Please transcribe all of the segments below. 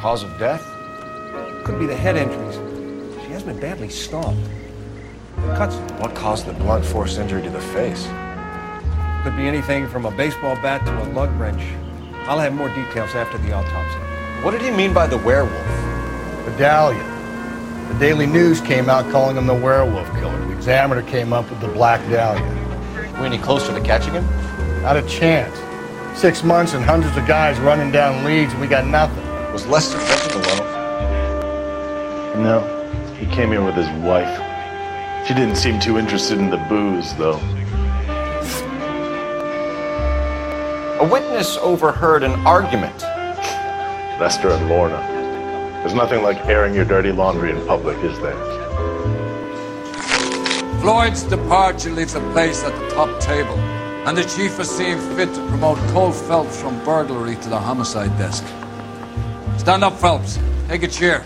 Cause of death? Could be the head injuries. She has been badly stomped. Cuts What caused the blunt force injury to the face? could be anything from a baseball bat to a lug wrench. I'll have more details after the autopsy. What did he mean by the werewolf? Medallion. The Daily News came out calling him the werewolf killer. The Examiner came up with the Black Dahlia. We any closer to catching him? Not a chance. Six months and hundreds of guys running down leads, and we got nothing. Was Lester drinking alone? No, he came here with his wife. She didn't seem too interested in the booze, though. A witness overheard an argument. Lester and Lorna. There's nothing like airing your dirty laundry in public, is there? Floyd's departure leaves a place at the top table, and the chief has seen fit to promote Cole Phelps from burglary to the homicide desk. Stand up, Phelps. Take a chair.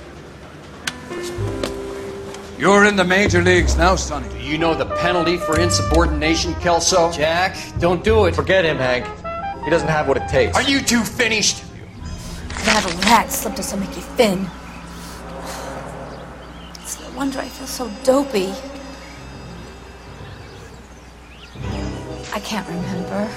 You're in the major leagues now, Sonny. Do you know the penalty for insubordination, Kelso? Jack, don't do it. Forget him, Hank. He doesn't have what it takes. Are you two finished? That a rat slipped us a Mickey Finn. It's no wonder I feel so dopey. I can't remember.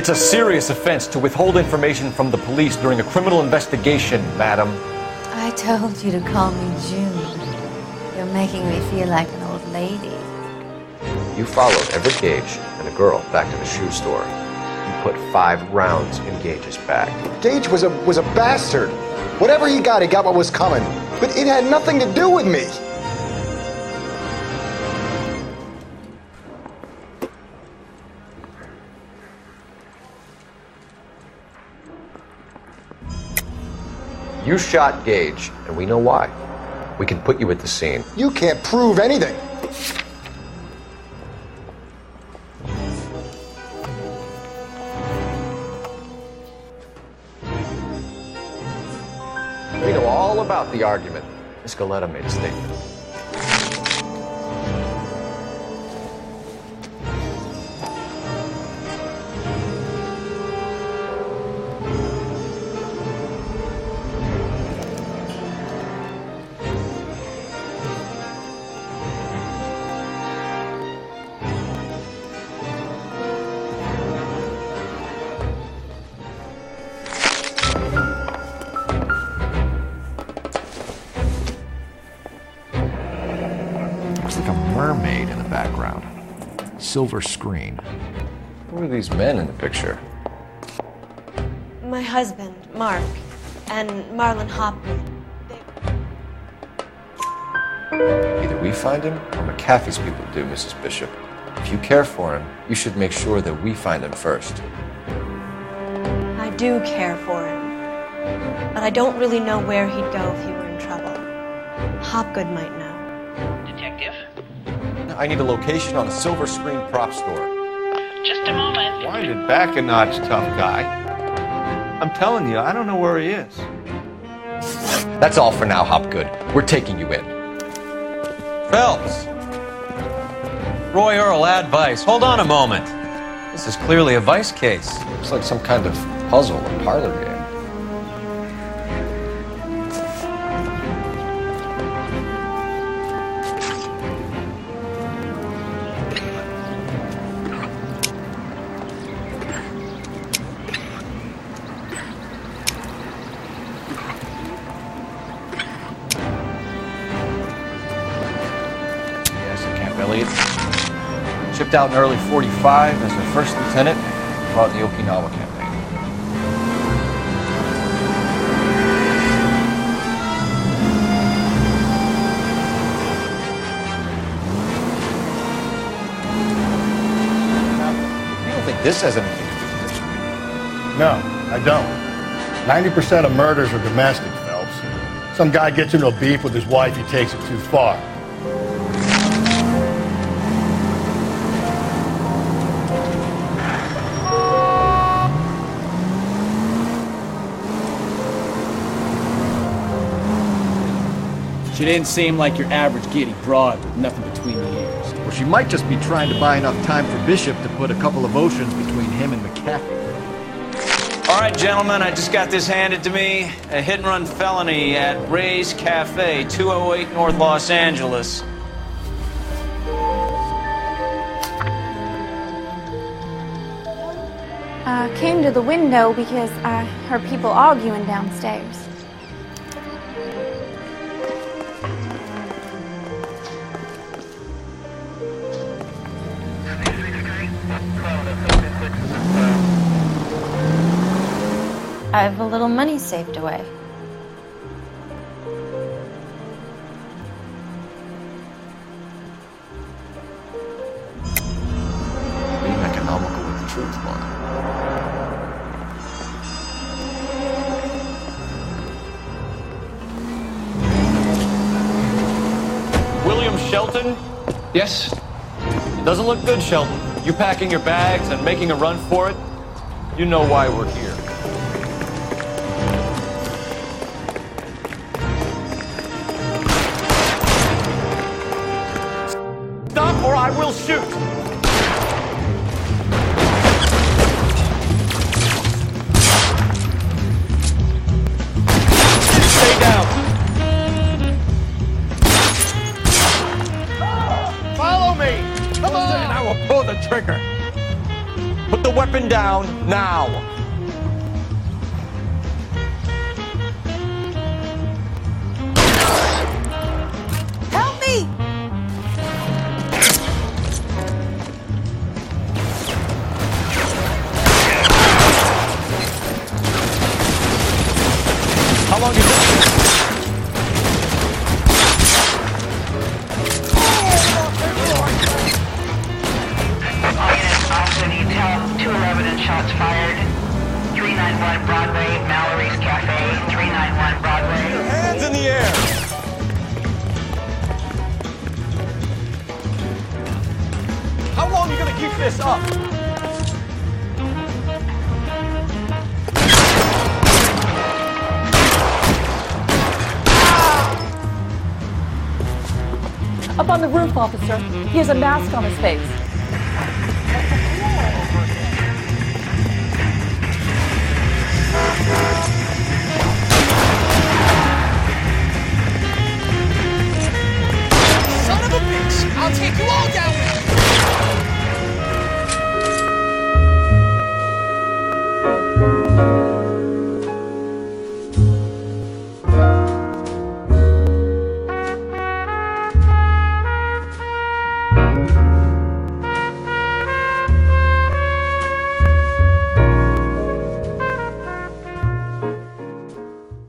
It's a serious offense to withhold information from the police during a criminal investigation, madam. I told you to call me June. You're making me feel like an old lady. You followed Everett Gage and a girl back to the shoe store. You put five rounds in Gage's bag. Gage was a was a bastard. Whatever he got, he got what was coming. But it had nothing to do with me. You shot Gage, and we know why. We can put you at the scene. You can't prove anything. We know all about the argument. Miss Galetta made a statement. Like a mermaid in the background. Silver screen. Who are these men in the picture? My husband, Mark, and Marlon Hopgood. Either we find him or McAfee's people do, Mrs. Bishop. If you care for him, you should make sure that we find him first. I do care for him. But I don't really know where he'd go if he were in trouble. Hopgood might know. Detective? I need a location on a silver screen prop store. Just a moment. Wind it back a notch, tough guy. I'm telling you, I don't know where he is. That's all for now, Hopgood. We're taking you in. Phelps. Roy Earle, advice. Hold on a moment. This is clearly a vice case. It's like some kind of puzzle or parlor game. Out in early 45 as a first lieutenant, fought the Okinawa campaign. This has anything to do with this? No, I don't. 90% of murders are domestic, Phelps. Some guy gets into a beef with his wife, he takes it too far. She didn't seem like your average giddy broad with nothing between the ears. Or she might just be trying to buy enough time for Bishop to put a couple of oceans between him and McCaffrey. All right, gentlemen, I just got this handed to me. A hit and run felony at Ray's Cafe, 208 North Los Angeles. I came to the window because uh, I heard people arguing downstairs. I have a little money saved away. Being economical with the truth, Mark. William Shelton? Yes? Doesn't look good, Shelton. You packing your bags and making a run for it? You know why we're here. I will shoot! Stay down! Follow me! Come on! I will pull the trigger. Put the weapon down now. This up? Up on the roof, officer. He has a mask on his face.